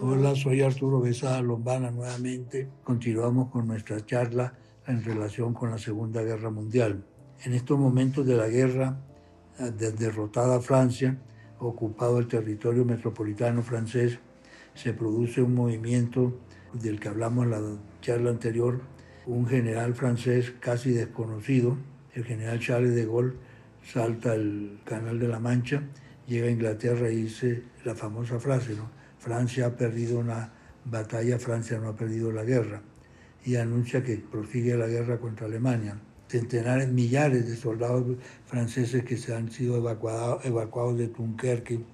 Hola, soy Arturo Besada Lombana nuevamente. Continuamos con nuestra charla en relación con la Segunda Guerra Mundial. En estos momentos de la guerra, eh, derrotada Francia, ocupado el territorio metropolitano francés, se produce un movimiento del que hablamos en la charla anterior, un general francés casi desconocido, el general Charles de Gaulle, salta el Canal de la Mancha, llega a Inglaterra y dice la famosa frase, ¿no? Francia ha perdido una batalla, Francia no ha perdido la guerra, y anuncia que prosigue la guerra contra Alemania. Centenares, millares de soldados franceses que se han sido evacuados, de Dunkerque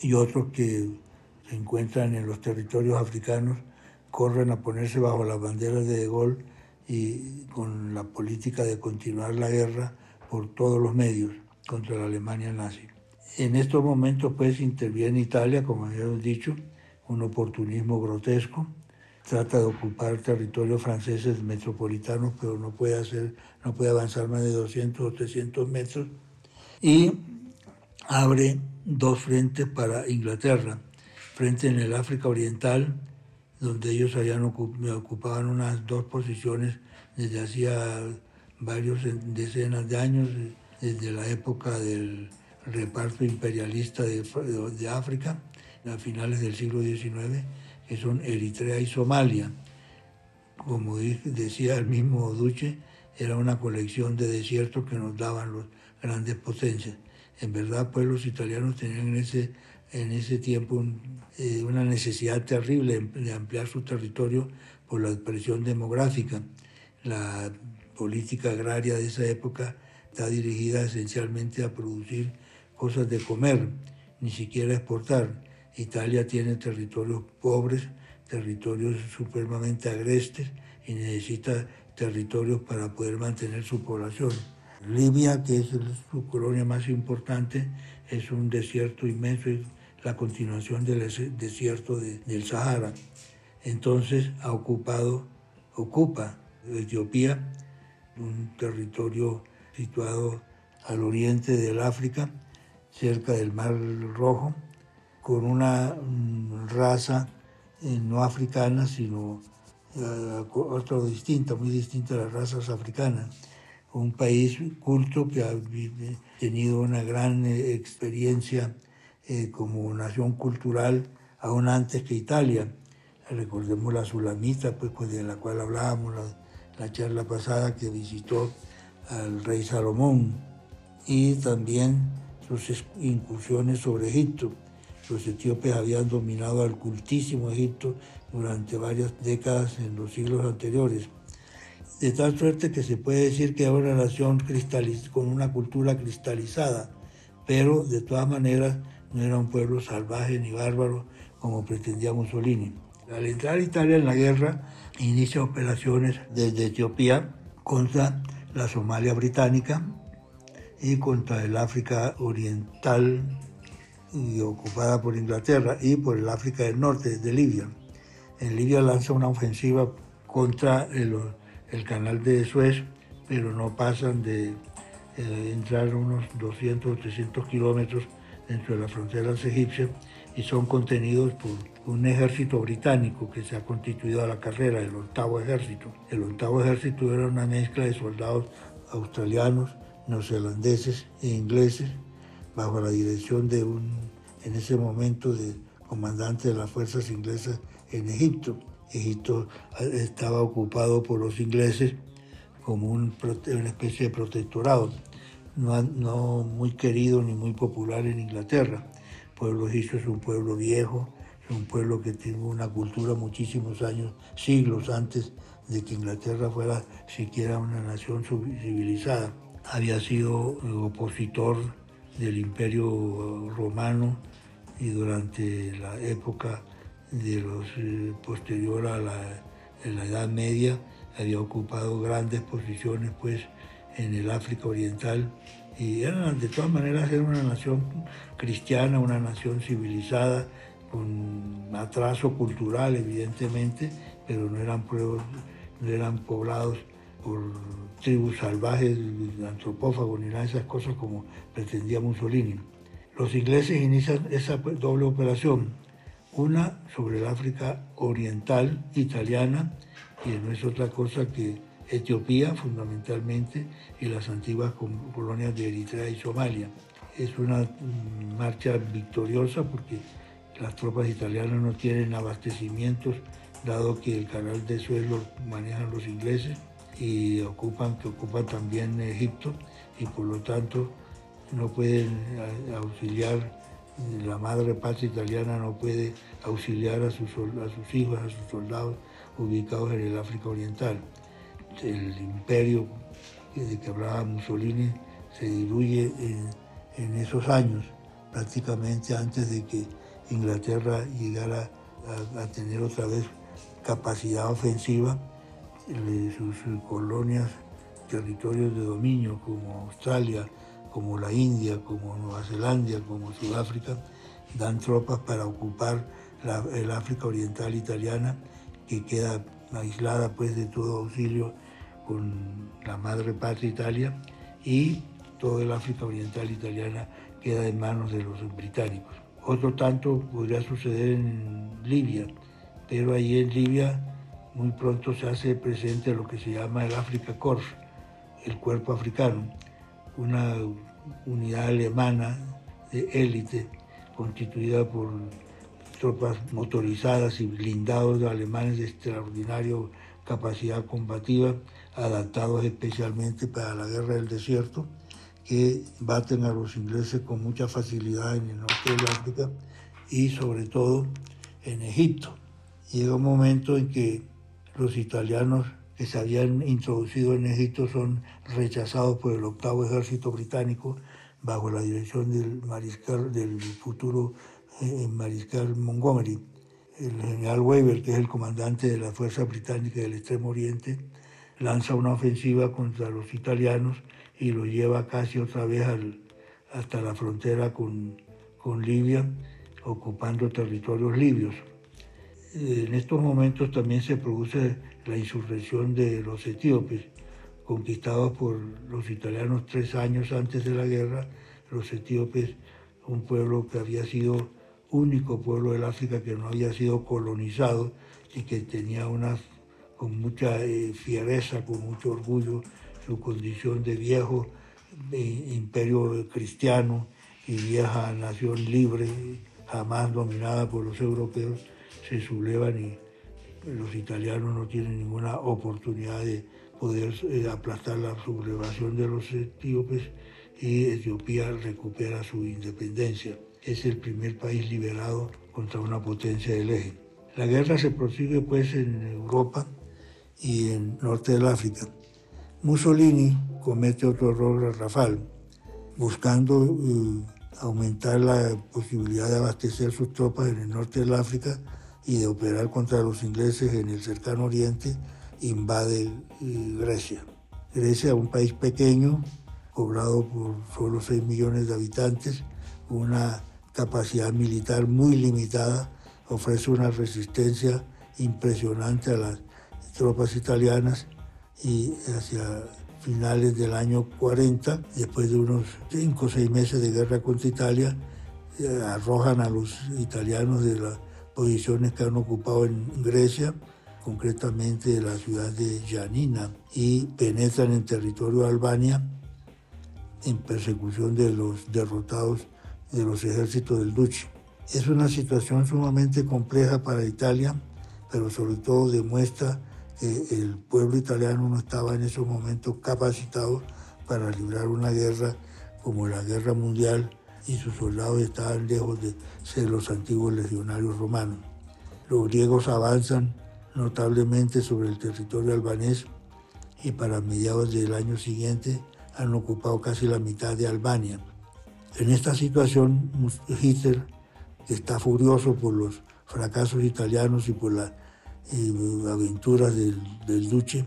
y otros que se encuentran en los territorios africanos corren a ponerse bajo las banderas de De Gaulle y con la política de continuar la guerra por todos los medios contra la Alemania nazi. En estos momentos pues interviene Italia, como habíamos dicho, un oportunismo grotesco, trata de ocupar territorios franceses metropolitanos, pero no puede, hacer, no puede avanzar más de 200 o 300 metros, y abre dos frentes para Inglaterra, frente en el África Oriental, donde ellos habían ocupaban unas dos posiciones desde hacía varios decenas de años, desde la época del reparto imperialista de, de África, a finales del siglo XIX, que son Eritrea y Somalia. Como decía el mismo Duce, era una colección de desiertos que nos daban las grandes potencias. En verdad, pues los italianos tenían en ese, en ese tiempo eh, una necesidad terrible de ampliar su territorio por la presión demográfica. La política agraria de esa época está dirigida esencialmente a producir cosas de comer, ni siquiera exportar. Italia tiene territorios pobres, territorios supremamente agrestes y necesita territorios para poder mantener su población. Libia, que es su colonia más importante, es un desierto inmenso, es la continuación del desierto del Sahara. Entonces ha ocupado, ocupa Etiopía, un territorio situado al oriente del África, cerca del Mar Rojo, con una mm, raza eh, no africana, sino eh, otra distinta, muy distinta a las razas africanas. Un país culto que ha tenido una gran eh, experiencia como nación cultural aún antes que Italia. Recordemos la Sulamita, pues, pues de la cual hablábamos la, la charla pasada que visitó al rey Salomón y también sus incursiones sobre Egipto los etíopes habían dominado al cultísimo Egipto durante varias décadas en los siglos anteriores. De tal suerte que se puede decir que era una nación con una cultura cristalizada, pero de todas maneras no era un pueblo salvaje ni bárbaro como pretendía Mussolini. Al entrar Italia en la guerra, inicia operaciones desde Etiopía contra la Somalia británica y contra el África Oriental y ocupada por Inglaterra y por el África del Norte, desde Libia. En Libia lanza una ofensiva contra el, canal de Suez, pero no pasan de eh, entrar unos 200 o 300 kilómetros dentro de las fronteras egipcias y son contenidos por un ejército británico que se ha constituido a la carrera, el octavo ejército. El octavo ejército era una mezcla de soldados australianos, neozelandeses e ingleses bajo la dirección de un, en ese momento, de comandante de las fuerzas inglesas en Egipto. Egipto estaba ocupado por los ingleses como un, una especie de protectorado, no, no, muy querido ni muy popular en Inglaterra. Pueblo egipcio es un pueblo viejo, es un pueblo que tiene una cultura muchísimos años, siglos antes de que Inglaterra fuera siquiera una nación civilizada. Había sido opositor del imperio romano y durante la época de los eh, posterior a la, Edad Media había ocupado grandes posiciones pues en el África Oriental y eran de todas maneras era una nación cristiana, una nación civilizada con atraso cultural evidentemente, pero no eran no eran poblados por tribus salvajes, antropófagos, ni nada de esas cosas como pretendía Mussolini. Los ingleses inician esa doble operación, Una sobre el África oriental italiana, y no es otra cosa que Etiopía fundamentalmente y las antiguas colonias de Eritrea y Somalia. Es una mm, marcha victoriosa porque las tropas italianas no tienen abastecimientos, dado que el canal de suelo manejan los ingleses y ocupan, que ocupan también Egipto y por lo tanto no pueden auxiliar, la madre patria italiana no puede auxiliar a sus, a sus hijos, a sus soldados ubicados en el África Oriental. El imperio de que hablaba Mussolini se diluye en, esos años, prácticamente antes de que Inglaterra llegara a, tener otra vez capacidad ofensiva, sus colonias, territorios de dominio como Australia, como la India, como Nueva Zelanda, como Sudáfrica, dan tropas para ocupar el África Oriental italiana, que queda aislada pues de todo auxilio con la madre patria Italia y todo el África Oriental italiana queda en manos de los británicos. Otro tanto podría suceder en Libia, pero ahí en Libia muy pronto se hace presente lo que se llama el Africa Corps, el cuerpo africano, una unidad alemana de élite constituida por tropas motorizadas y blindados de alemanes de extraordinario capacidad combativa, adaptados especialmente para la guerra del desierto, que baten a los ingleses con mucha facilidad en el norte del África y sobre todo en Egipto. Llega un momento en que los italianos que se habían introducido en Egipto son rechazados por el octavo ejército británico bajo la dirección del mariscal del futuro eh, mariscal Montgomery el general Weber, que es el comandante de la Fuerza Británica del Extremo Oriente, lanza una ofensiva contra los italianos y los lleva casi otra vez hasta la frontera con, con Libia, ocupando territorios libios. En estos momentos también se produce la insurrección de los etíopes, conquistados por los italianos tres años antes de la guerra. Los etíopes, un pueblo que había sido único pueblo del África que no había sido colonizado y que tenía una, con mucha eh, fiereza, con mucho orgullo, su condición de viejo imperio cristiano y vieja nación libre, jamás dominada por los europeos, se sublevan y los italianos no tienen ninguna oportunidad de poder eh, aplastar la sublevación de los etíopes y Etiopía recupera su independencia es el primer país liberado contra una potencia del eje. La guerra se prosigue pues en Europa y en norte del África. Mussolini comete otro error garrafal, buscando eh, aumentar la posibilidad de abastecer sus tropas en el norte del África y de operar contra los ingleses en el cercano oriente, invade eh, Grecia. Grecia, un país pequeño, poblado por solo 6 millones de habitantes, una capacidad militar muy limitada, ofrece una resistencia impresionante a las tropas italianas y hacia finales del año 40, después de unos 5 o 6 meses de guerra contra Italia, eh, arrojan a los italianos de las posiciones que han ocupado en Grecia, concretamente la ciudad de Janina, y penetran en territorio de Albania en persecución de los derrotados de los ejércitos del Duce. Es una situación sumamente compleja para Italia, pero sobre todo demuestra que el pueblo italiano no estaba en esos momentos capacitado para librar una guerra como la guerra mundial y sus soldados estaban lejos de ser los antiguos legionarios romanos. Los griegos avanzan notablemente sobre el territorio albanés y para mediados del año siguiente han ocupado casi la mitad de Albania. En esta situación, Hitler está furioso por los fracasos italianos y por las eh, aventuras del, Duce,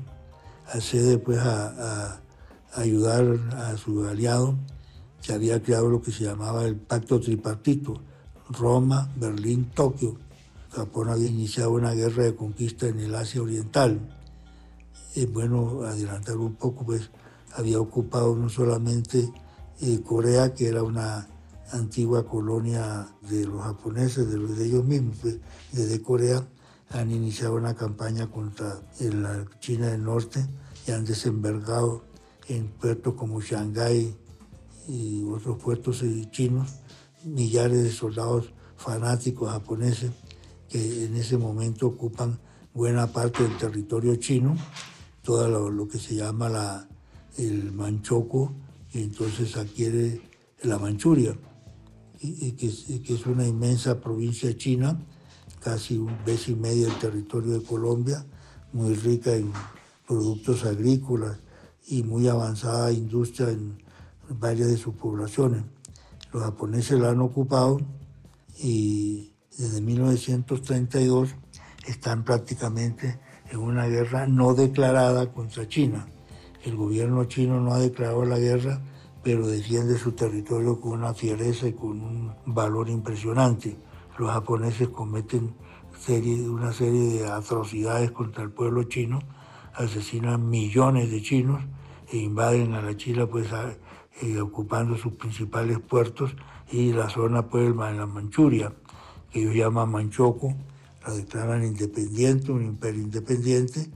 accede pues a, ayudar a su aliado, que había creado lo que se llamaba el pacto tripartito, Roma, Berlín, Tokio. Japón había iniciado una guerra de conquista en el Asia Oriental. Y bueno, adelantar un poco, pues había ocupado no solamente Corea, que era una antigua colonia de los japoneses, de ellos mismos, pues, desde Corea, han iniciado una campaña contra la China del Norte y han desembarcado en puertos como Shanghái y otros puertos chinos millares de soldados fanáticos japoneses que en ese momento ocupan buena parte del territorio chino, todo lo, que se llama la, el Manchoco, y entonces adquiere la Manchuria, y, que, es una inmensa provincia china, casi un vez y medio del territorio de Colombia, muy rica en productos agrícolas y muy avanzada industria en varias de sus poblaciones. Los japoneses la han ocupado y desde 1932 están prácticamente en una guerra no declarada contra China. El gobierno chino no ha declarado la guerra, pero defiende su territorio con una fiereza y con un valor impresionante. Los japoneses cometen una serie de atrocidades contra el pueblo chino, asesinan millones de chinos e invaden a la China pues, eh, ocupando sus principales puertos y la zona pues, de la Manchuria, que ellos llaman Manchoco, la declaran independiente, un imperio independiente,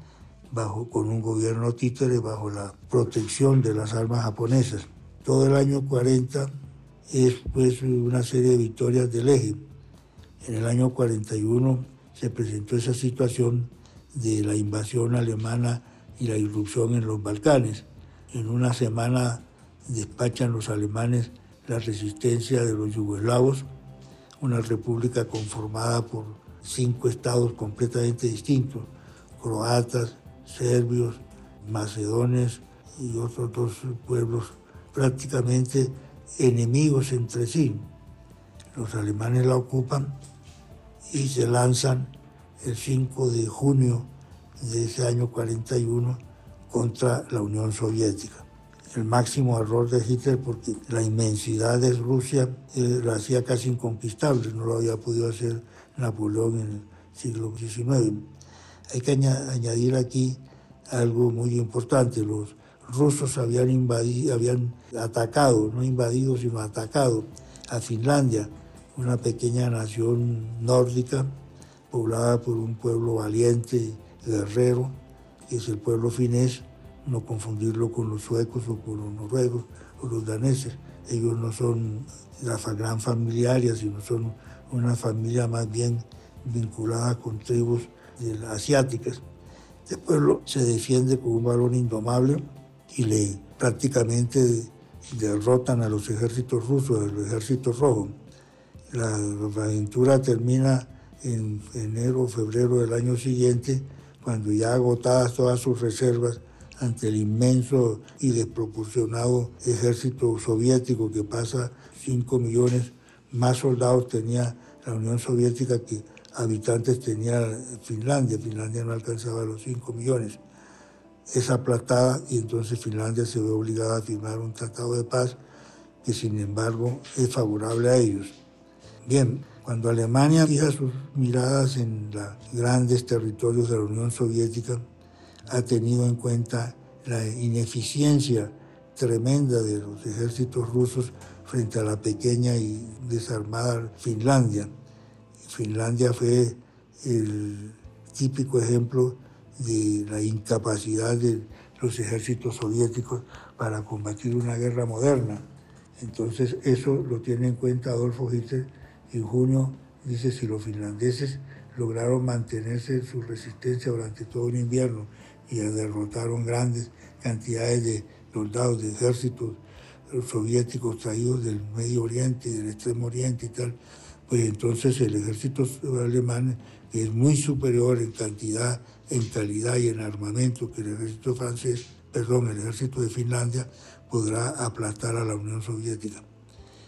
bajo, con un gobierno títere bajo la protección de las armas japonesas. Todo el año 40 es pues una serie de victorias del eje. En el año 41 se presentó esa situación de la invasión alemana y la irrupción en los Balcanes. En una semana despachan los alemanes la resistencia de los yugoslavos, una república conformada por cinco estados completamente distintos, croatas, serbios, macedones y otros dos pueblos prácticamente enemigos entre sí. Los alemanes la ocupan y se lanzan el 5 de junio de ese año 41 contra la Unión Soviética el máximo error de Hitler porque la inmensidad de Rusia eh, la hacía casi inconquistable, no lo había podido hacer Napoleón en el siglo XIX. Hay que añadir aquí algo muy importante, los rusos habían invadido, habían atacado, no invadido, sino atacado a Finlandia, una pequeña nación nórdica poblada por un pueblo valiente, guerrero, que es el pueblo finés, no confundirlo con los suecos o con los noruegos o los daneses. Ellos no son la gran familiaria, sino son una familia más bien vinculada con tribus asiáticas. Este pueblo se defiende con un valor indomable y le prácticamente derrotan a los ejércitos rusos, a los ejércitos rojos. La aventura termina en enero o febrero del año siguiente, cuando ya agotadas todas sus reservas, ante el inmenso y desproporcionado ejército soviético que pasa 5 millones más soldados tenía la Unión Soviética que habitantes tenía Finlandia. Finlandia no alcanzaba los 5 millones. Es aplastada y entonces Finlandia se ve obligada a firmar un tratado de paz que sin embargo es favorable a ellos. Bien, cuando Alemania fija sus miradas en los grandes territorios de la Unión Soviética, ha tenido en cuenta la ineficiencia tremenda de los ejércitos rusos frente a la pequeña y desarmada Finlandia. Finlandia fue el típico ejemplo de la incapacidad de los ejércitos soviéticos para combatir una guerra moderna. Entonces eso lo tiene en cuenta Adolfo Hitler. En junio dice si los finlandeses lograron mantenerse su resistencia durante todo un invierno y derrotaron grandes cantidades de soldados de ejércitos soviéticos traídos del Medio Oriente, del Extremo Oriente y tal, pues entonces el ejército alemán, es muy superior en cantidad, en calidad y en armamento que el ejército francés, perdón, el ejército de Finlandia, podrá aplastar a la Unión Soviética.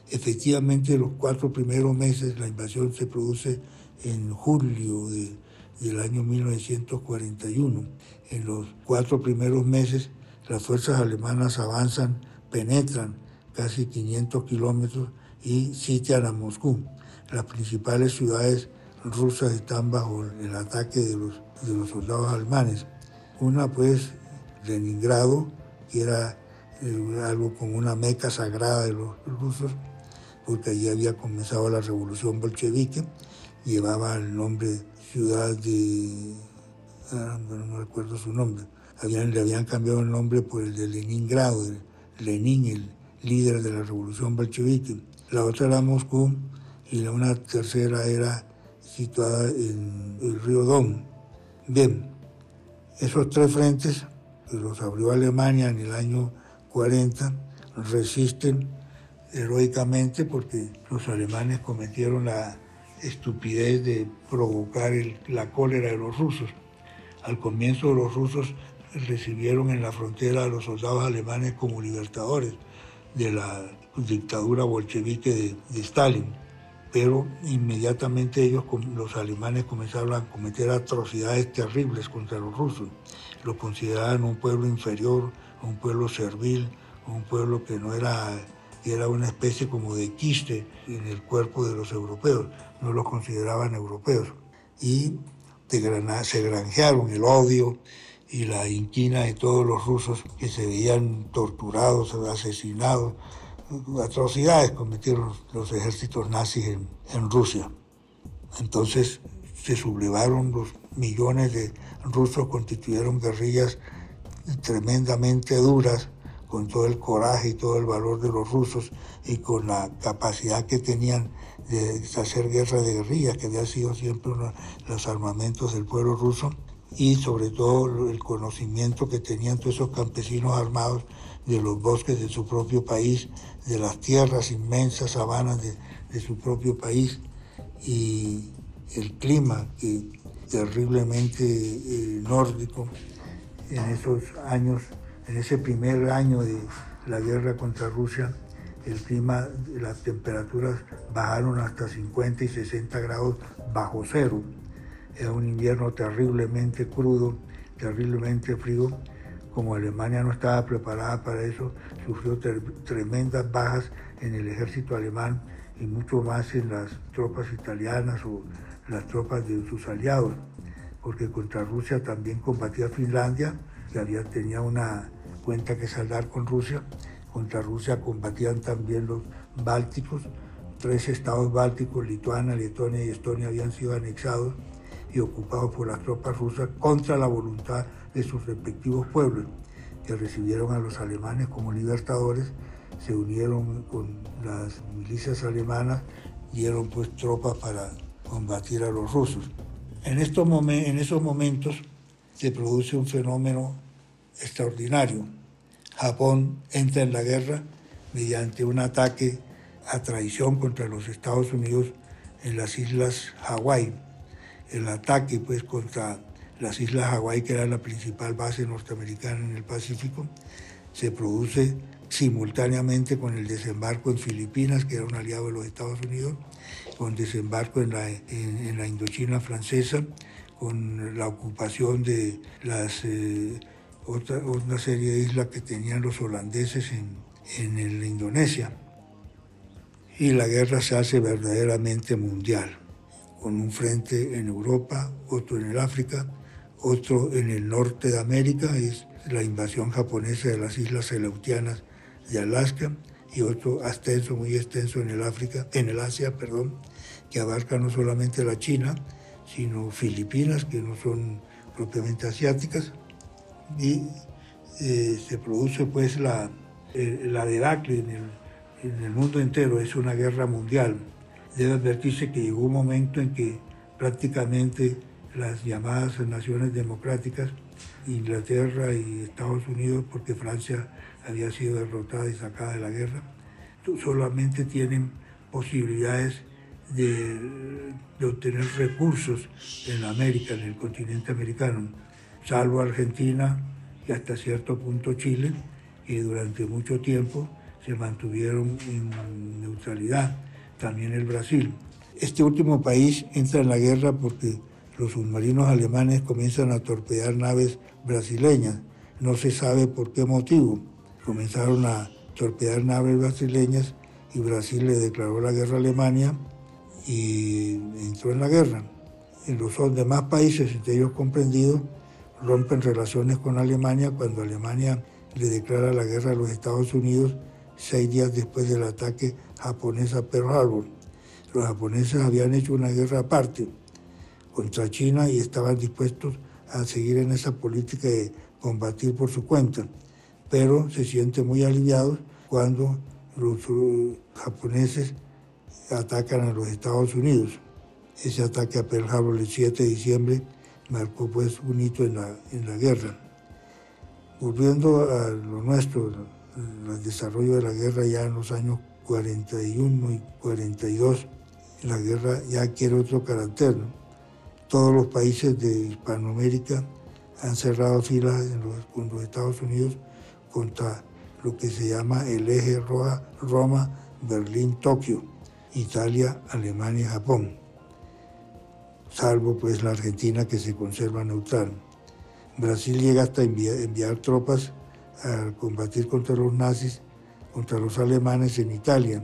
Efectivamente, los cuatro primeros meses la invasión se produce en julio de del año 1941. En los cuatro primeros meses, las fuerzas alemanas avanzan, penetran casi 500 kilómetros y sitian a Moscú. Las principales ciudades rusas están bajo el ataque de los, soldados alemanes. Una, pues, Leningrado, que era eh, algo como una meca sagrada de los rusos, porque allí había comenzado la revolución bolchevique, llevaba el nombre ciudad de, ah, no recuerdo su nombre, le habían cambiado el nombre por el de Leningrado, Lenin, el líder de la revolución bolchevique. La otra era Moscú y la una tercera era situada en el río Don. Bien, esos tres frentes los abrió Alemania en el año 40 resisten heroicamente porque los alemanes cometieron la estupidez de provocar la cólera de los rusos. Al comienzo los rusos recibieron en la frontera a los soldados alemanes como libertadores de la dictadura bolchevique de, Stalin, pero inmediatamente ellos, los alemanes, comenzaron a cometer atrocidades terribles contra los rusos. Lo consideraban un pueblo inferior, un pueblo servil, un pueblo que no era era una especie como de quiste en el cuerpo de los europeos, no los consideraban europeos. Y se granjearon el odio y la inquina de todos los rusos que se veían torturados, asesinados, atrocidades cometieron los ejércitos nazis en Rusia. Entonces se sublevaron los millones de rusos, constituyeron guerrillas tremendamente duras con todo el coraje y todo el valor de los rusos y con la capacidad que tenían de hacer guerra de guerrillas, que había sido siempre de los armamentos del pueblo ruso, y sobre todo el conocimiento que tenían todos esos campesinos armados de los bosques de su propio país, de las tierras inmensas, sabanas de, su propio país, y el clima terriblemente eh, nórdico en esos años en ese primer año de la guerra contra Rusia, el clima, las temperaturas bajaron hasta 50 y 60 grados bajo cero. Era un invierno terriblemente crudo, terriblemente frío. Como Alemania no estaba preparada para eso, sufrió tremendas bajas en el ejército alemán y mucho más en las tropas italianas o las tropas de sus aliados, porque contra Rusia también combatía Finlandia, que había, tenía una cuenta que saldar con Rusia. Contra Rusia combatían también los bálticos. Tres estados bálticos, Lituania, Letonia y Estonia, habían sido anexados y ocupados por las tropas rusas contra la voluntad de sus respectivos pueblos, que recibieron a los alemanes como libertadores, se unieron con las milicias alemanas, dieron pues tropas para combatir a los rusos. En, estos en esos momentos se produce un fenómeno extraordinario. Japón entra en la guerra mediante un ataque a traición contra los Estados Unidos en las islas Hawái. El ataque pues contra las islas Hawái, que era la principal base norteamericana en el Pacífico, se produce simultáneamente con el desembarco en Filipinas, que era un aliado de los Estados Unidos, con desembarco en la, en, la Indochina francesa, con la ocupación de las... Eh, otra, una serie de islas que tenían los holandeses en, en Indonesia. Y la guerra se hace verdaderamente mundial, con un frente en Europa, otro en el África, otro en el norte de América, es la invasión japonesa de las islas Aleutianas de Alaska, y otro extenso, muy extenso en el África, en el Asia, perdón, que abarca no solamente la China, sino Filipinas, que no son propiamente asiáticas, y eh, se produce pues la, eh, la debacle en el, en el mundo entero, es una guerra mundial. Debe advertirse que llegó un momento en que prácticamente las llamadas naciones democráticas, Inglaterra y Estados Unidos, porque Francia había sido derrotada y sacada de la guerra, solamente tienen posibilidades de, de, obtener recursos en América, en el continente americano salvo Argentina y hasta cierto punto Chile, y durante mucho tiempo se mantuvieron en neutralidad, también el Brasil. Este último país entra en la guerra porque los submarinos alemanes comienzan a torpedear naves brasileñas. No se sabe por qué motivo. Comenzaron a torpedear naves brasileñas y Brasil le declaró la guerra a Alemania y entró en la guerra. En los demás países, entre ellos comprendidos, rompen relaciones con Alemania cuando Alemania le declara la guerra a los Estados Unidos seis días después del ataque japonés a Pearl Harbor. Los japoneses habían hecho una guerra aparte contra China y estaban dispuestos a seguir en esa política de combatir por su cuenta, pero se sienten muy aliviados cuando los japoneses atacan a los Estados Unidos. Ese ataque a Pearl Harbor el 7 de diciembre marcó pues un hito en la, en la guerra. Volviendo a lo nuestro, el desarrollo de la guerra ya en los años 41 y 42, la guerra ya adquiere otro carácter. Todos los países de Hispanoamérica han cerrado filas con los Estados Unidos contra lo que se llama el eje Roma, Berlín, Tokio, Italia, Alemania, Japón, salvo pues la Argentina que se conserva neutral. Brasil llega hasta enviar, tropas a combatir contra los nazis, contra los alemanes en Italia,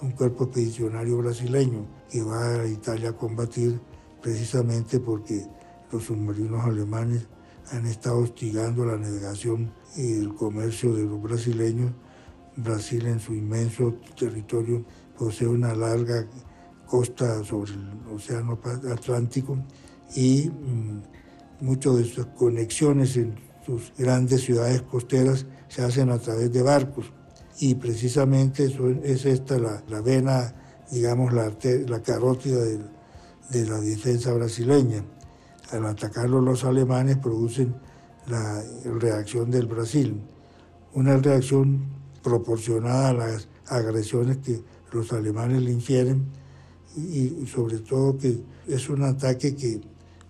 un cuerpo expedicionario brasileño que va a Italia a combatir precisamente porque los submarinos alemanes han estado hostigando la navegación y el comercio de los brasileños. Brasil en su inmenso territorio posee una larga costa sobre el Océano Atlántico y mm, muchas de sus conexiones en sus grandes ciudades costeras se hacen a través de barcos. Y precisamente eso es esta la, vena, digamos, la, la carótida de, de la defensa brasileña al atacarlo los alemanes producen la reacción del Brasil, una reacción proporcionada a las agresiones que los alemanes le infieren y, sobre todo que es un ataque que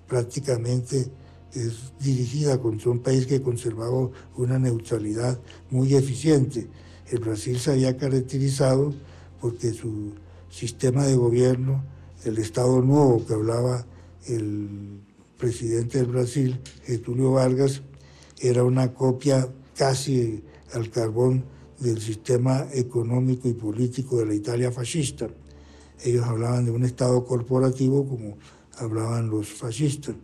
prácticamente es dirigida contra un país que conservaba una neutralidad muy eficiente. El Brasil se había caracterizado porque su sistema de gobierno, el Estado Nuevo que hablaba el presidente del Brasil, Getulio Vargas, era una copia casi al carbón del sistema económico y político de la Italia fascista. Ellos hablaban de un Estado corporativo como hablaban los fascistas,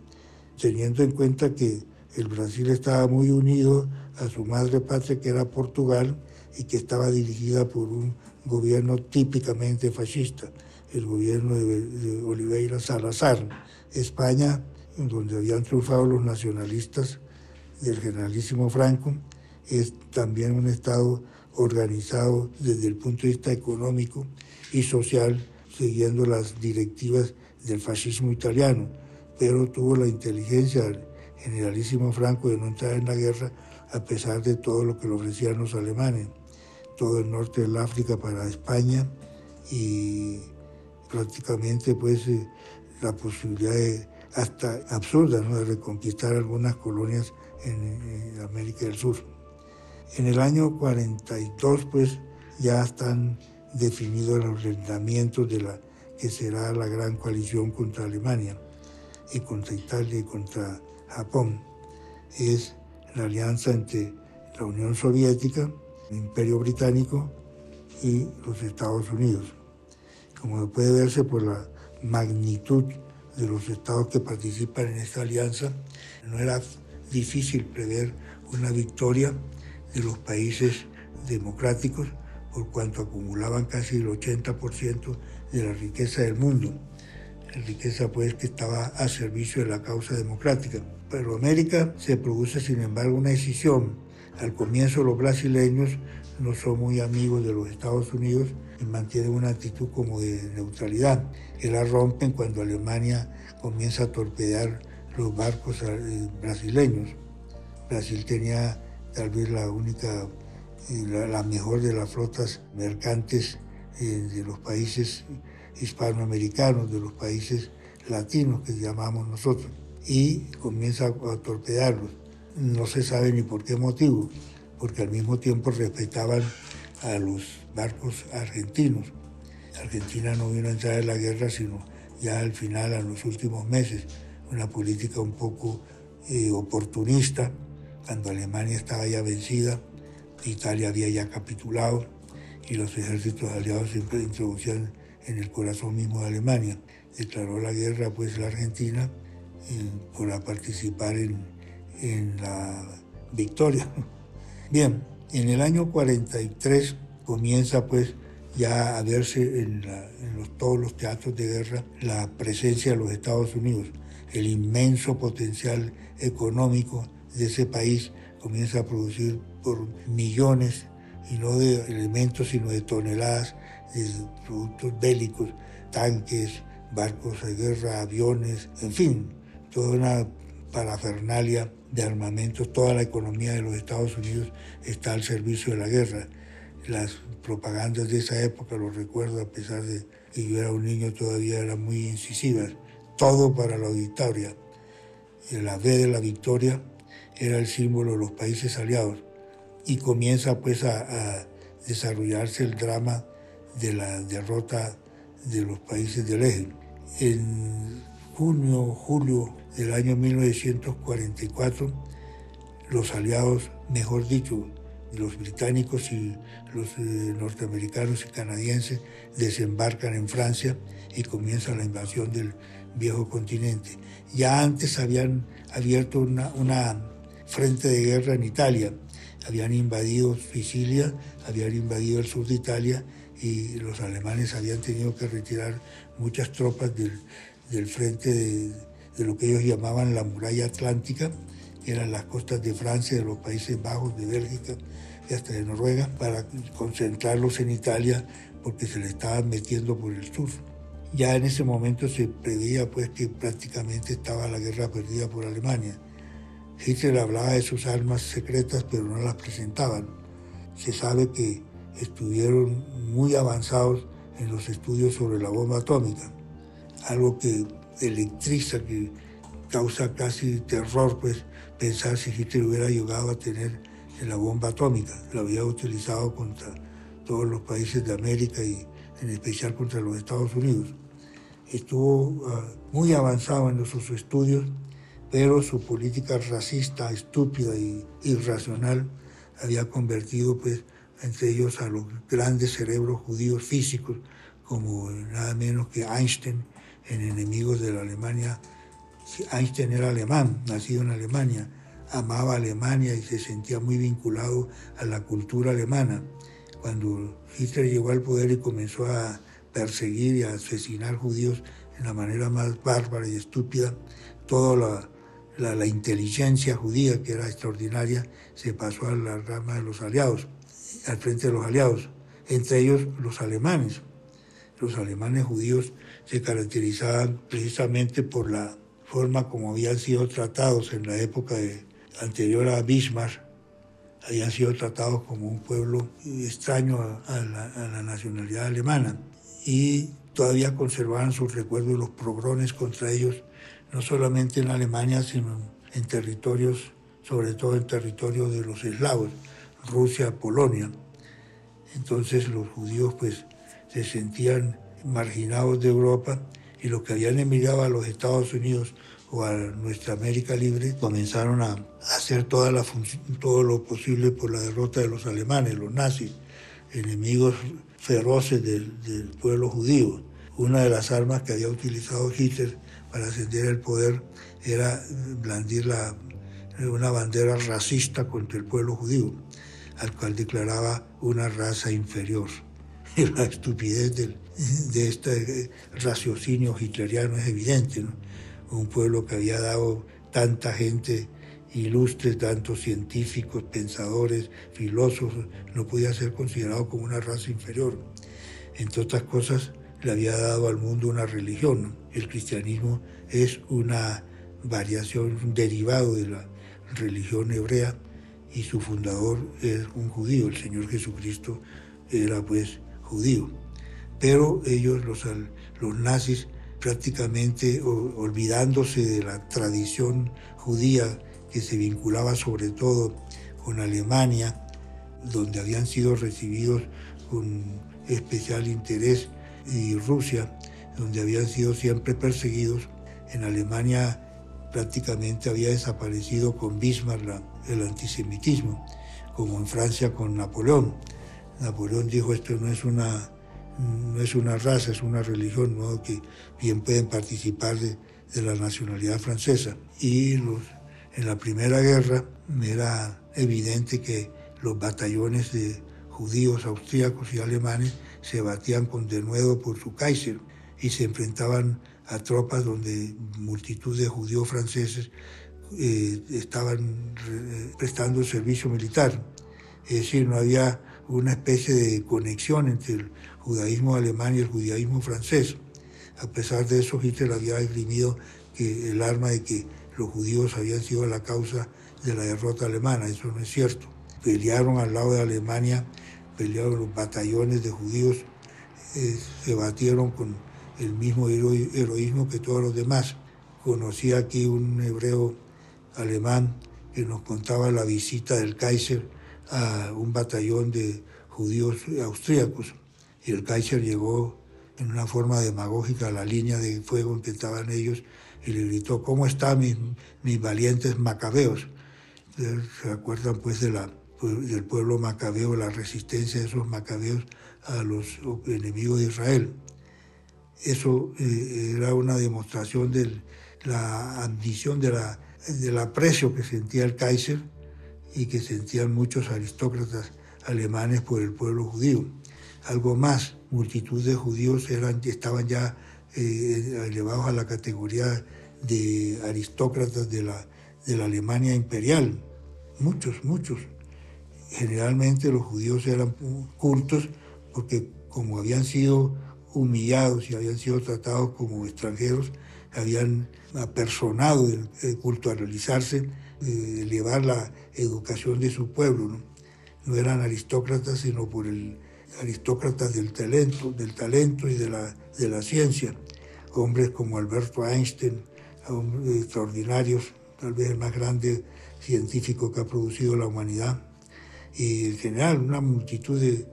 teniendo en cuenta que el Brasil estaba muy unido a su madre patria, que era Portugal, y que estaba dirigida por un gobierno típicamente fascista, el gobierno de, Oliveira Salazar. España donde habían triunfado los nacionalistas del generalísimo Franco, es también un Estado organizado desde el punto de vista económico y social, siguiendo las directivas del fascismo italiano, pero tuvo la inteligencia del generalísimo Franco de no entrar en la guerra a pesar de todo lo que le ofrecían los alemanes, todo el norte del África para España y prácticamente pues eh, la posibilidad hasta absurda ¿no? de reconquistar algunas colonias en, América del Sur. En el año 42 pues ya están definidos los ordenamientos de la que será la gran coalición contra Alemania y contra Italia y contra Japón. Es la alianza entre la Unión Soviética, el Imperio Británico y los Estados Unidos. Como puede verse por la magnitud de los estados que participan en esta alianza, no era difícil prever una victoria de los países democráticos por cuanto acumulaban casi el 80% de la riqueza del mundo. La riqueza pues que estaba a servicio de la causa democrática. Pero América se produce sin embargo una decisión. Al comienzo los brasileños no son muy amigos de los Estados Unidos y mantienen una actitud como de neutralidad, que la rompen cuando Alemania comienza a torpedear los barcos eh, brasileños. Brasil tenía tal vez la única, la, mejor de las flotas mercantes eh, de los países hispanoamericanos, de los países latinos que llamamos nosotros, y comienza a torpedarlos. No se sabe ni por qué motivo, porque al mismo tiempo respetaban a los barcos argentinos. Argentina no vino a entrar en la guerra, sino ya al final, en los últimos meses, una política un poco eh, oportunista, cuando Alemania estaba ya vencida, Italia había ya capitulado y los ejércitos aliados se introducían en el corazón mismo de Alemania. Declaró la guerra pues la Argentina por participar en, en la victoria. Bien, en el año 43 comienza pues ya a verse en, todos los teatros de guerra la presencia de los Estados Unidos, el inmenso potencial económico de ese país comienza a producir por millones, y no de elementos, sino de toneladas de productos bélicos, tanques, barcos de guerra, aviones, en fin, toda una parafernalia de armamentos, toda la economía de los Estados Unidos está al servicio de la guerra. Las propagandas de esa época, lo recuerdo a pesar de que yo era un niño, todavía eran muy incisivas. Todo para la victoria. La V de la victoria era el símbolo de los países aliados. Y comienza pues a, desarrollarse el drama de la derrota de los países del eje. En junio, julio del año 1944, los aliados, mejor dicho, los británicos y los eh, norteamericanos y canadienses desembarcan en Francia y comienza la invasión del viejo continente. Ya antes habían abierto una, una frente de guerra en Italia, habían invadido Sicilia, habían invadido el sur de Italia y los alemanes habían tenido que retirar muchas tropas del, frente de, lo que ellos llamaban la muralla atlántica, que eran las costas de Francia, de los Países Bajos, de Bélgica y hasta de Noruega, para concentrarlos en Italia porque se le estaban metiendo por el sur. Ya en ese momento se preveía pues que prácticamente estaba la guerra perdida por Alemania. Hitler hablaba de sus armas secretas pero no las presentaban. Se sabe que estuvieron muy avanzados en los estudios sobre la bomba atómica, algo que electriza, que causa casi terror pues pensar si Hitler hubiera llegado a tener la bomba atómica. La había utilizado contra todos los países de América y en especial contra los Estados Unidos. Estuvo ah, muy avanzado en sus estudios, pero su política racista, estúpida e irracional había convertido pues, entre ellos a los grandes cerebros judíos físicos, como nada menos que Einstein, en enemigos de la Alemania. Einstein era alemán, nacido en Alemania, amaba Alemania y se sentía muy vinculado a la cultura alemana. Cuando Hitler llegó al poder y comenzó a perseguir y a asesinar judíos en la manera más bárbara y estúpida, toda la, la, inteligencia judía, que era extraordinaria, se pasó a la rama de los aliados, al frente de los aliados, entre ellos los alemanes. Los alemanes judíos se caracterizaban precisamente por la forma como habían sido tratados en la época anterior a Bismarck, habían sido tratados como un pueblo extraño a, la, nacionalidad alemana y todavía conservaban sus recuerdos de los progrones contra ellos, no solamente en Alemania, sino en territorios, sobre todo en territorios de los eslavos, Rusia, Polonia. Entonces los judíos pues se sentían marginados de Europa y los que habían emigrado a los Estados Unidos o a nuestra América Libre comenzaron a hacer toda la todo lo posible por la derrota de los alemanes, los nazis, enemigos feroces del, del pueblo judío. Una de las armas que había utilizado Hitler para ascender al poder era blandir la, una bandera racista contra el pueblo judío, al cual declaraba una raza inferior. La estupidez de este raciocinio hitleriano es evidente. Un pueblo que había dado tanta gente ilustre, tantos científicos, pensadores, filósofos, no podía ser considerado como una raza inferior. Entre otras cosas, le había dado al mundo una religión. El cristianismo es una variación, un derivado de la religión hebrea y su fundador es un judío. El Señor Jesucristo era pues judío pero ellos, los, los nazis, prácticamente olvidándose de la tradición judía que se vinculaba sobre todo con Alemania, donde habían sido recibidos con especial interés, y Rusia, donde habían sido siempre perseguidos. En Alemania prácticamente había desaparecido con Bismarck el antisemitismo, como en Francia con Napoleón. Napoleón dijo esto no es una no es una raza, es una religión, que bien pueden participar de, la nacionalidad francesa. Y en la Primera Guerra era evidente que los batallones de judíos, austríacos y alemanes se batían con denuedo por su Kaiser y se enfrentaban a tropas donde multitud de judíos franceses eh, estaban prestando servicio militar. Es decir, no había una especie de conexión entre el judaísmo alemán y el judaísmo francés. A pesar de eso, Hitler había esgrimido que el arma de que los judíos habían sido la causa de la derrota alemana. Eso no es cierto. Pelearon al lado de Alemania, pelearon los batallones de judíos, eh, se batieron con el mismo heroísmo que todos los demás. Conocí aquí un hebreo alemán que nos contaba la visita del Kaiser a un batallón de judíos austríacos y el Kaiser llegó en una forma demagógica a la línea de fuego en que estaban ellos y le gritó, ¿cómo están mis, mis valientes macabeos? Se acuerdan pues de la, del pueblo macabeo, la resistencia de esos macabeos a los enemigos de Israel. Eso eh, era una demostración de la ambición, de la, del aprecio que sentía el Kaiser y que sentían muchos aristócratas alemanes por el pueblo judío. Algo más, multitud de judíos eran, estaban ya eh, elevados a la categoría de aristócratas de la, de la Alemania imperial. Muchos, muchos. Generalmente los judíos eran cultos porque como habían sido humillados y habían sido tratados como extranjeros, habían apersonado el culto a realizarse, eh, elevar la educación de su pueblo. ¿no? eran aristócratas, sino por el aristócratas del talento, del talento y de la, de la ciencia. Hombres como Alberto Einstein, hombres extraordinarios, tal vez el más grande científico que ha producido la humanidad, y en general una multitud de,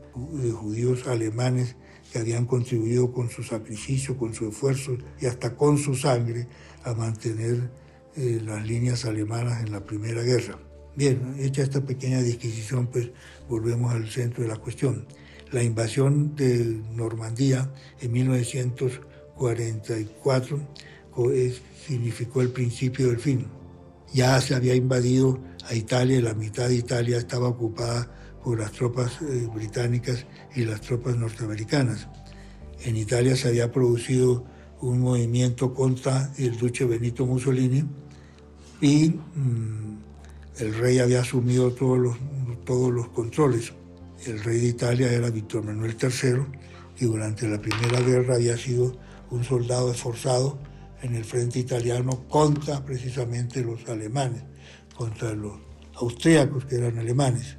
de judíos alemanes que habían contribuido con su sacrificio, con su esfuerzo y hasta con su sangre a mantener eh, las líneas alemanas en la Primera Guerra. Bien, hecha esta pequeña disquisición, pues volvemos al centro de la cuestión. La invasión de Normandía en 1944 significó el principio del fin. Ya se había invadido a Italia, la mitad de Italia estaba ocupada por las tropas eh, británicas y las tropas norteamericanas. En Italia se había producido un movimiento contra el duque Benito Mussolini y mm, el rey había asumido todos los, todos los controles. El rey de Italia era Víctor Manuel III y durante la Primera Guerra había sido un soldado esforzado en el frente italiano contra precisamente los alemanes, contra los austríacos que eran alemanes.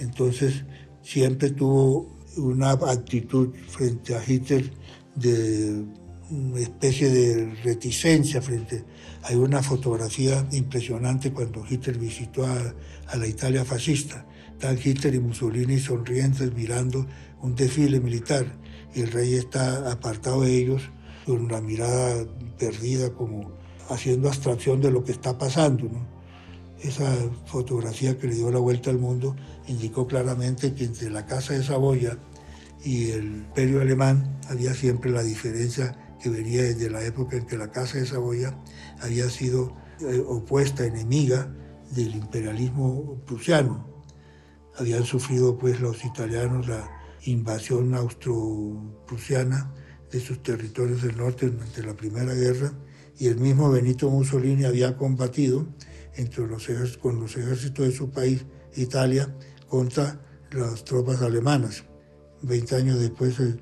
Entonces siempre tuvo una actitud frente a Hitler de una especie de reticencia frente. Hay una fotografía impresionante cuando Hitler visitó a, la Italia fascista. Están Hitler y Mussolini sonrientes mirando un desfile militar y el rey está apartado de ellos con una mirada perdida, como haciendo abstracción de lo que está pasando. Esa fotografía que le dio la vuelta al mundo indicó claramente que entre la Casa de Saboya y el imperio alemán había siempre la diferencia que venía desde la época en que la Casa de Saboya había sido eh, opuesta, enemiga del imperialismo prusiano. Habían sufrido pues los italianos la invasión austro-prusiana de sus territorios del norte durante la Primera Guerra y el mismo Benito Mussolini había combatido entre los con los ejércitos de su país, Italia, contra las tropas alemanas. Veinte años después eh,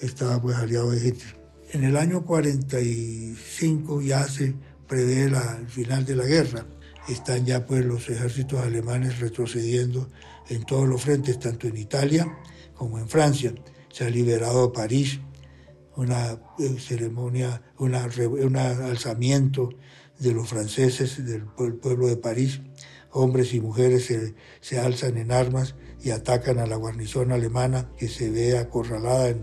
estaba pues aliado de Hitler. En el año 45 ya se prevé el final de la guerra. Están ya pues los ejércitos alemanes retrocediendo en todos los frentes, tanto en Italia como en Francia. Se ha liberado París, una eh, ceremonia, un alzamiento de los franceses, del pueblo de París. Hombres y mujeres se, se alzan en armas y atacan a la guarnición alemana que se ve acorralada en,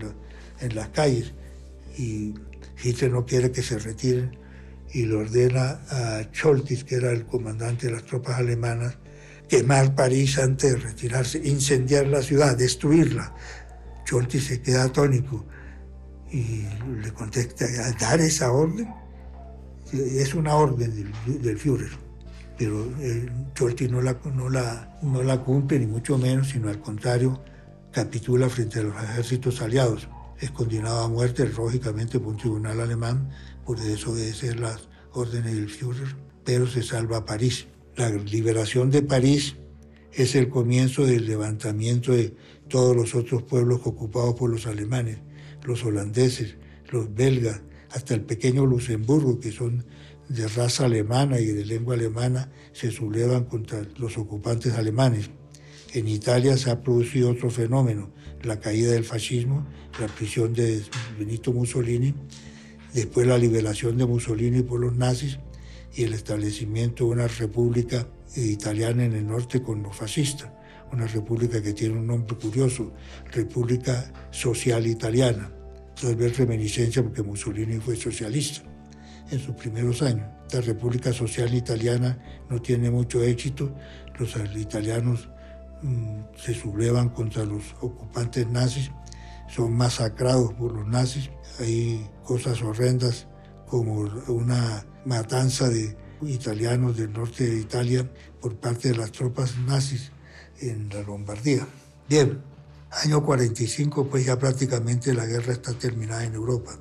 en las calles y Hitler no quiere que se retiren y le ordena a Scholtis, que era el comandante de las tropas alemanas, quemar París antes de retirarse, incendiar la ciudad, destruirla. Scholtis se queda atónico y le contesta, ¿dar esa orden? Es una orden del, Führer, pero eh, Scholtis no la, no, la, no la cumple, ni mucho menos, sino al contrario, capitula frente a los ejércitos aliados. Es condenado a muerte, lógicamente, por un tribunal alemán por desobedecer las órdenes del Führer, pero se salva a París. La liberación de París es el comienzo del levantamiento de todos los otros pueblos ocupados por los alemanes, los holandeses, los belgas, hasta el pequeño Luxemburgo, que son de raza alemana y de lengua alemana, se sublevan contra los ocupantes alemanes. En Italia se ha producido otro fenómeno, la caída del fascismo, la prisión de Benito Mussolini, después la liberación de Mussolini por los nazis y el establecimiento de una república italiana en el norte con los fascistas, una república que tiene un nombre curioso, República Social Italiana. Tal vez reminiscencia porque Mussolini fue socialista en sus primeros años. La República Social Italiana no tiene mucho éxito, los italianos mm, se sublevan contra los ocupantes nazis, son masacrados por los nazis, hay cosas horrendas como una matanza de italianos del norte de Italia por parte de las tropas nazis en la Lombardía. Bien, año 45 pues ya prácticamente la guerra está terminada en Europa.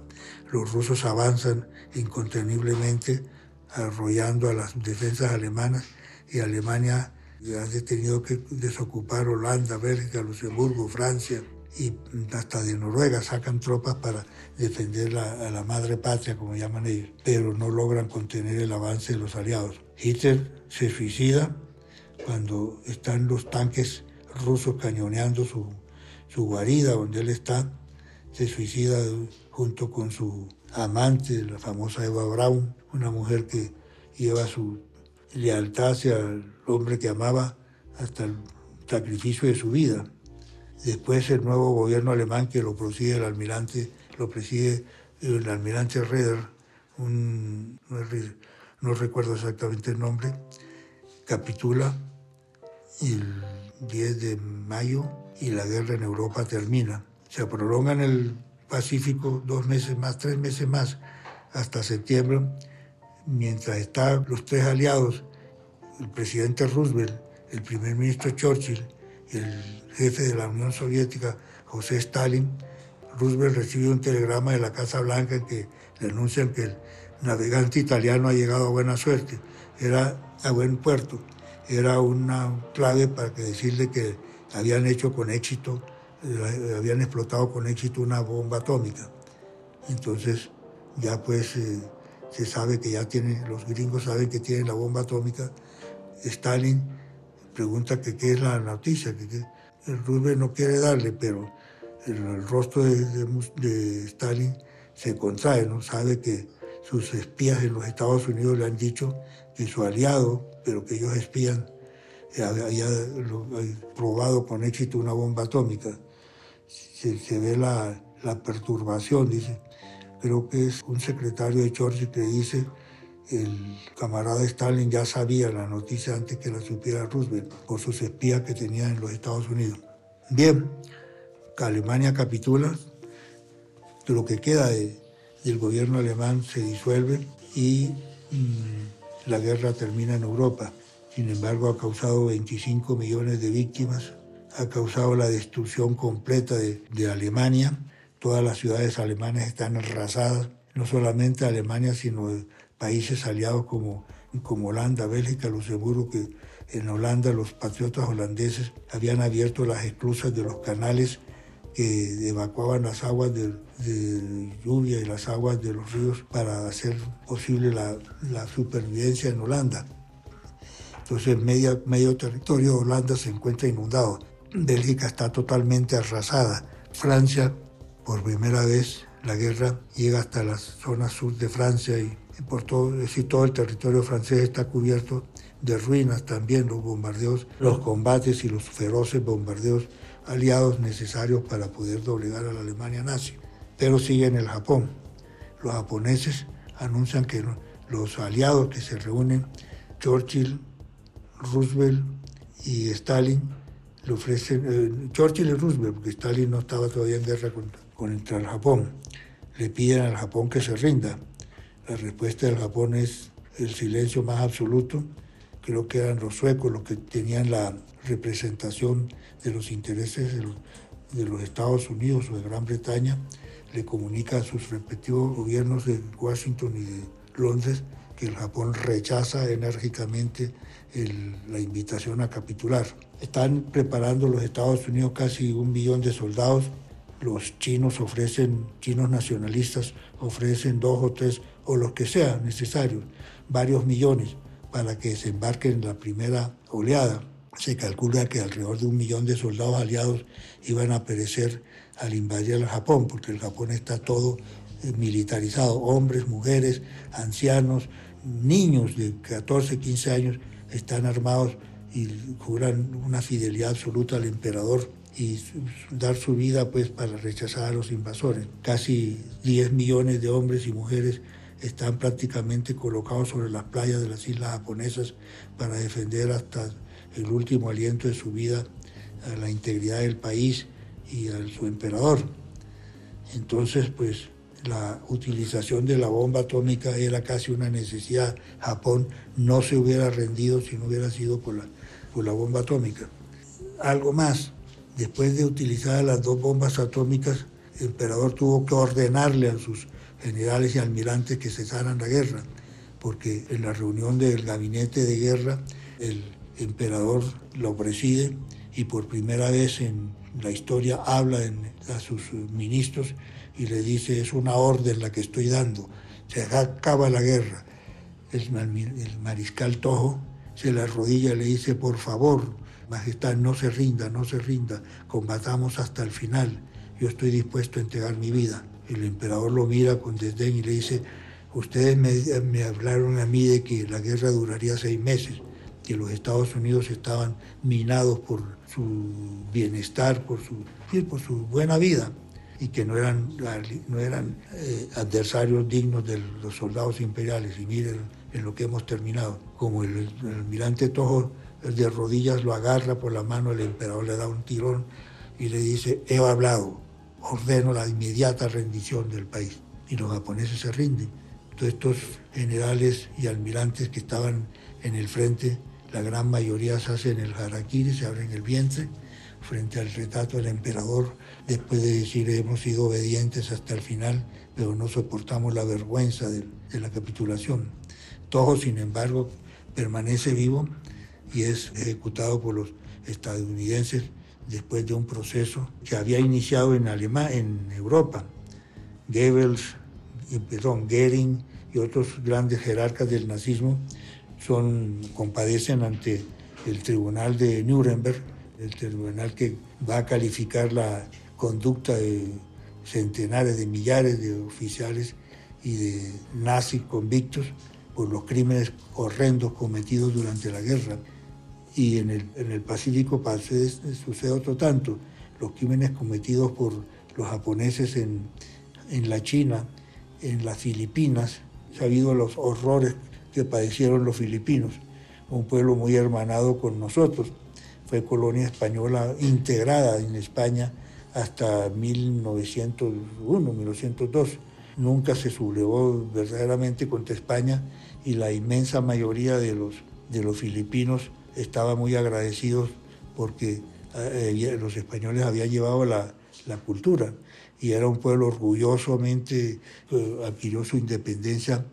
Los rusos avanzan inconteniblemente arrollando a las defensas alemanas y Alemania ha tenido que desocupar Holanda, Bélgica, Luxemburgo, Francia y hasta de Noruega sacan tropas para defender a la madre patria, como llaman ellos, pero no logran contener el avance de los aliados. Hitler se suicida cuando están los tanques rusos cañoneando su, su guarida donde él está, se suicida junto con su amante, la famosa Eva Braun, una mujer que lleva su lealtad hacia el hombre que amaba hasta el sacrificio de su vida. Después el nuevo gobierno alemán que lo preside el almirante, lo preside el almirante Reder, no, recuerdo exactamente el nombre, capitula el 10 de mayo y la guerra en Europa termina. Se prolonga en el Pacífico dos meses más, tres meses más, hasta septiembre, mientras están los tres aliados, el presidente Roosevelt, el primer ministro Churchill y el jefe de la Unión Soviética, José Stalin, Roosevelt recibe un telegrama de la Casa Blanca en que le anuncian que el navegante italiano ha llegado a buena suerte, era a buen puerto. Era una clave para que decirle que habían hecho con éxito, habían explotado con éxito una bomba atómica. Entonces ya pues eh, se sabe que ya tienen, los gringos saben que tienen la bomba atómica. Stalin pregunta qué es la noticia, que, el Roosevelt no quiere darle, pero el, rostro de, Stalin se contrae, no sabe que sus espías en los Estados Unidos le han dicho que su aliado, pero que ellos espían, había probado con éxito una bomba atómica. Se, ve la, la, perturbación, dice. Creo que es un secretario de Churchill que dice el camarada Stalin ya sabía la noticia antes que la supiera Roosevelt por sus espías que tenía en los Estados Unidos. Bien, Alemania capitula, lo que queda del gobierno alemán se disuelve y mm, la guerra termina en Europa. Sin embargo, ha causado 25 millones de víctimas, ha causado la destrucción completa de, Alemania. Todas las ciudades alemanas están arrasadas, no solamente Alemania, sino países aliados como, como Holanda, Bélgica, Luxemburgo, que en Holanda los patriotas holandeses habían abierto las esclusas de los canales que evacuaban las aguas de, lluvia y las aguas de los ríos para hacer posible la, supervivencia en Holanda. Entonces medio, territorio de Holanda se encuentra inundado. Bélgica está totalmente arrasada. Francia, por primera vez, la guerra llega hasta la zona sur de Francia y por todo, decir, todo el territorio francés está cubierto de ruinas también, los bombardeos, los combates y los feroces bombardeos aliados necesarios para poder doblegar a la Alemania nazi. Pero sigue en el Japón. Los japoneses anuncian que los aliados que se reúnen, Churchill, Roosevelt y Stalin, le ofrecen, eh, Churchill y Roosevelt, porque Stalin no estaba todavía en guerra contra el Japón, le piden al Japón que se rinda la respuesta del Japón es el silencio más absoluto. Creo que eran los suecos los que tenían la representación de los intereses de los Estados Unidos o de Gran Bretaña le comunica a sus respectivos gobiernos de Washington y de Londres que el Japón rechaza enérgicamente la invitación a capitular. Están preparando los Estados Unidos casi un millón de soldados. Los chinos ofrecen, chinos nacionalistas ofrecen dos o tres o los que sea necesario, varios millones para que se embarquen en la primera oleada. Se calcula que alrededor de un millón de soldados aliados iban a perecer al invadir el Japón, porque el Japón está todo eh, militarizado, hombres, mujeres, ancianos, niños de 14, 15 años están armados y juran una fidelidad absoluta al emperador y dar su vida pues para rechazar a los invasores. Casi 10 millones de hombres y mujeres están prácticamente colocados sobre las playas de las islas japonesas para defender hasta el último aliento de su vida a la integridad del país y a su emperador. Entonces, pues la utilización de la bomba atómica era casi una necesidad. Japón no se hubiera rendido si no hubiera sido por la, por la bomba atómica. Algo más, después de utilizar las dos bombas atómicas, el emperador tuvo que ordenarle a sus generales y almirantes que cesaran la guerra, porque en la reunión del gabinete de guerra el emperador lo preside y por primera vez en la historia habla a sus ministros y le dice, es una orden la que estoy dando, se acaba la guerra. El, mariscal Tojo se le arrodilla y le dice, por favor, Majestad, no se rinda, no se rinda, combatamos hasta el final, yo estoy dispuesto a entregar mi vida. El emperador lo mira con desdén y le dice, ustedes me, me hablaron a mí de que la guerra duraría seis meses, que los Estados Unidos estaban minados por su bienestar, por su, por su buena vida y que no eran, no eran eh, adversarios dignos de los soldados imperiales. Y miren en lo que hemos terminado. Como el, almirante Tojo de rodillas lo agarra por la mano, el emperador le da un tirón y le dice, he hablado, ordeno la inmediata rendición del país. Y los japoneses se rinden. Todos estos generales y almirantes que estaban en el frente, la gran mayoría se hacen el harakiri, se abren el vientre frente al retrato del emperador, después de decir hemos sido obedientes hasta el final, pero no soportamos la vergüenza de, la capitulación. Tojo, sin embargo, permanece vivo y es ejecutado por los estadounidenses después de un proceso que había iniciado en, Alemania, en Europa. Goebbels, perdón, Goering y otros grandes jerarcas del nazismo son, compadecen ante el tribunal de Nuremberg el tribunal que va a calificar la conducta de centenares de millares de oficiales y de nazis convictos por los crímenes horrendos cometidos durante la guerra. Y en el, en el Pacífico sucede otro tanto, los crímenes cometidos por los japoneses en, en la China, en las Filipinas, sabido los horrores que padecieron los filipinos, un pueblo muy hermanado con nosotros fue colonia española integrada en España hasta 1901, 1902. Nunca se sublevó verdaderamente contra España y la inmensa mayoría de los, de los filipinos estaba muy agradecidos porque eh, los españoles habían llevado la, cultura y era un pueblo orgullosamente eh, adquirió su independencia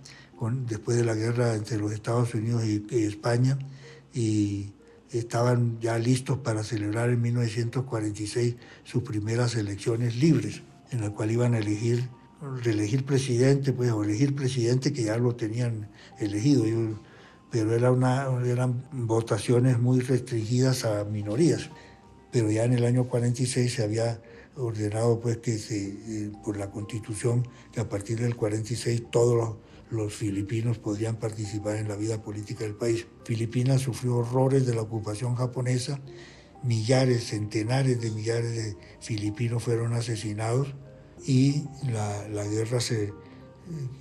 después de la guerra entre los Estados Unidos y, y España y estaban ya listos para celebrar en 1946 sus primeras elecciones libres, en las cuales iban a elegir, reelegir presidente, pues, o elegir presidente que ya lo tenían elegido, pero era una, eran votaciones muy restringidas a minorías. Pero ya en el año 46 se había ordenado pues que se, eh, por la constitución que a partir del 46 todos los los filipinos podrían participar en la vida política del país. Filipinas sufrió horrores de la ocupación japonesa, millares, centenares de millares de filipinos fueron asesinados y la, guerra se...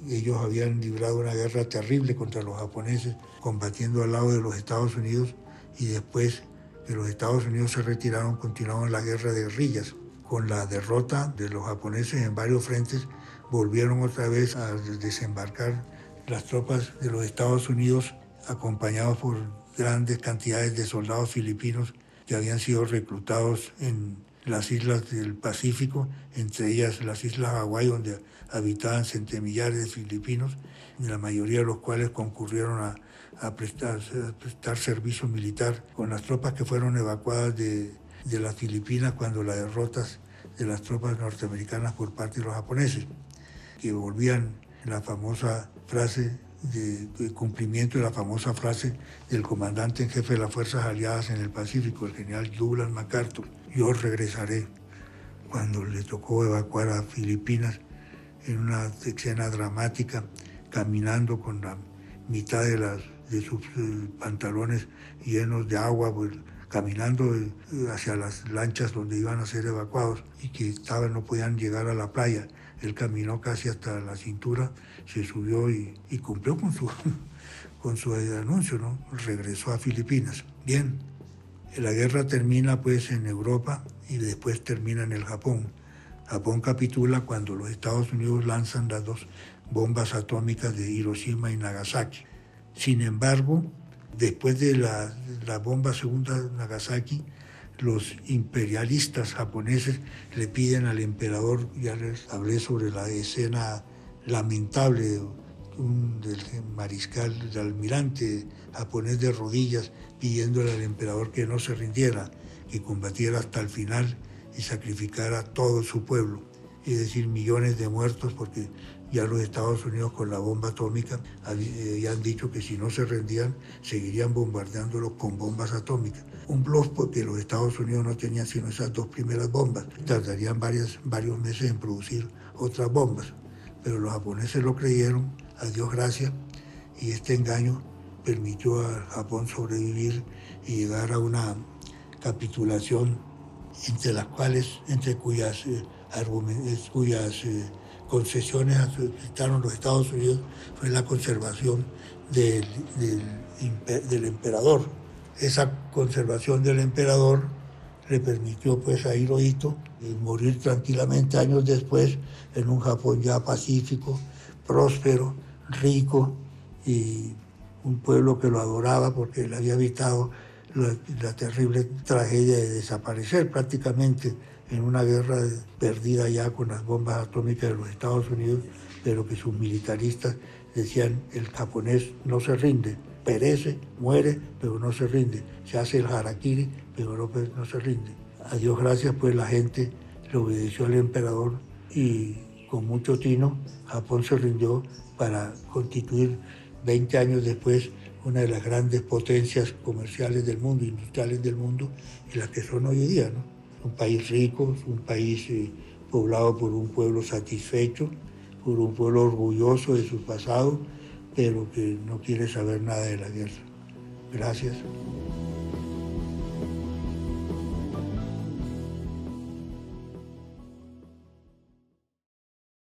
Ellos habían librado una guerra terrible contra los japoneses, combatiendo al lado de los Estados Unidos y después que los Estados Unidos se retiraron, continuaron la guerra de guerrillas. Con la derrota de los japoneses en varios frentes, volvieron otra vez a desembarcar las tropas de los Estados Unidos acompañados por grandes cantidades de soldados filipinos que habían sido reclutados en las islas del Pacífico, entre ellas las islas Hawái, donde habitaban centemillares de filipinos, la mayoría de los cuales concurrieron a, prestar, servicio militar con las tropas que fueron evacuadas de, de las Filipinas cuando las derrotas de las tropas norteamericanas por parte de los japoneses, que volvían la famosa frase de, cumplimiento de la famosa frase del comandante en jefe de las Fuerzas Aliadas en el Pacífico, el general Douglas MacArthur, yo regresaré, cuando le tocó evacuar a Filipinas en una escena dramática, caminando con la mitad de, sus eh, pantalones llenos de agua, pues, caminando eh, hacia las lanchas donde iban a ser evacuados y que estaban, no podían llegar a la playa. Él caminó casi hasta la cintura, se subió y, cumplió con su, con su anuncio, ¿no? Regresó a Filipinas. Bien, la guerra termina pues en Europa y después termina en el Japón. Japón capitula cuando los Estados Unidos lanzan las dos bombas atómicas de Hiroshima y Nagasaki. Sin embargo, después de la, bomba segunda de Nagasaki, los imperialistas japoneses le piden al emperador, ya les hablé sobre la escena lamentable del mariscal, del almirante japonés de rodillas, pidiéndole al emperador que no se rindiera, que combatiera hasta el final y sacrificara a todo su pueblo, es decir, millones de muertos, porque ya los Estados Unidos con la bomba atómica eh, ya han dicho que si no se rendían, seguirían bombardeándolos con bombas atómicas. Un bluff porque los Estados Unidos no tenían sino esas dos primeras bombas. Tardarían varios meses en producir otras bombas. Pero los japoneses lo creyeron, a Dios gracias, y este engaño permitió a Japón sobrevivir y llegar a una capitulación entre las cuales, entre cuyas, eh, cuyas eh, concesiones aceptaron los Estados Unidos fue la conservación del, emperador. Esa conservación del emperador le permitió pues a Hirohito eh, morir tranquilamente años después en un Japón ya pacífico, próspero, rico y un pueblo que lo adoraba porque le había evitado la, la terrible tragedia de desaparecer prácticamente en una guerra perdida ya con las bombas atómicas de los Estados Unidos, pero que sus militaristas decían el japonés no se rinde, perece, muere, pero no se rinde, se hace el harakiri, pero no, se rinde. A Dios gracias, pues la gente le obedeció al emperador y con mucho tino Japón se rindió para constituir 20 años después una de las grandes potencias comerciales del mundo, industriales del mundo, y las que son hoy día. ¿no? un país rico, un país eh, poblado por un pueblo satisfecho, por un pueblo orgulloso de su pasado, pero que no quiere saber nada de la guerra. Gracias.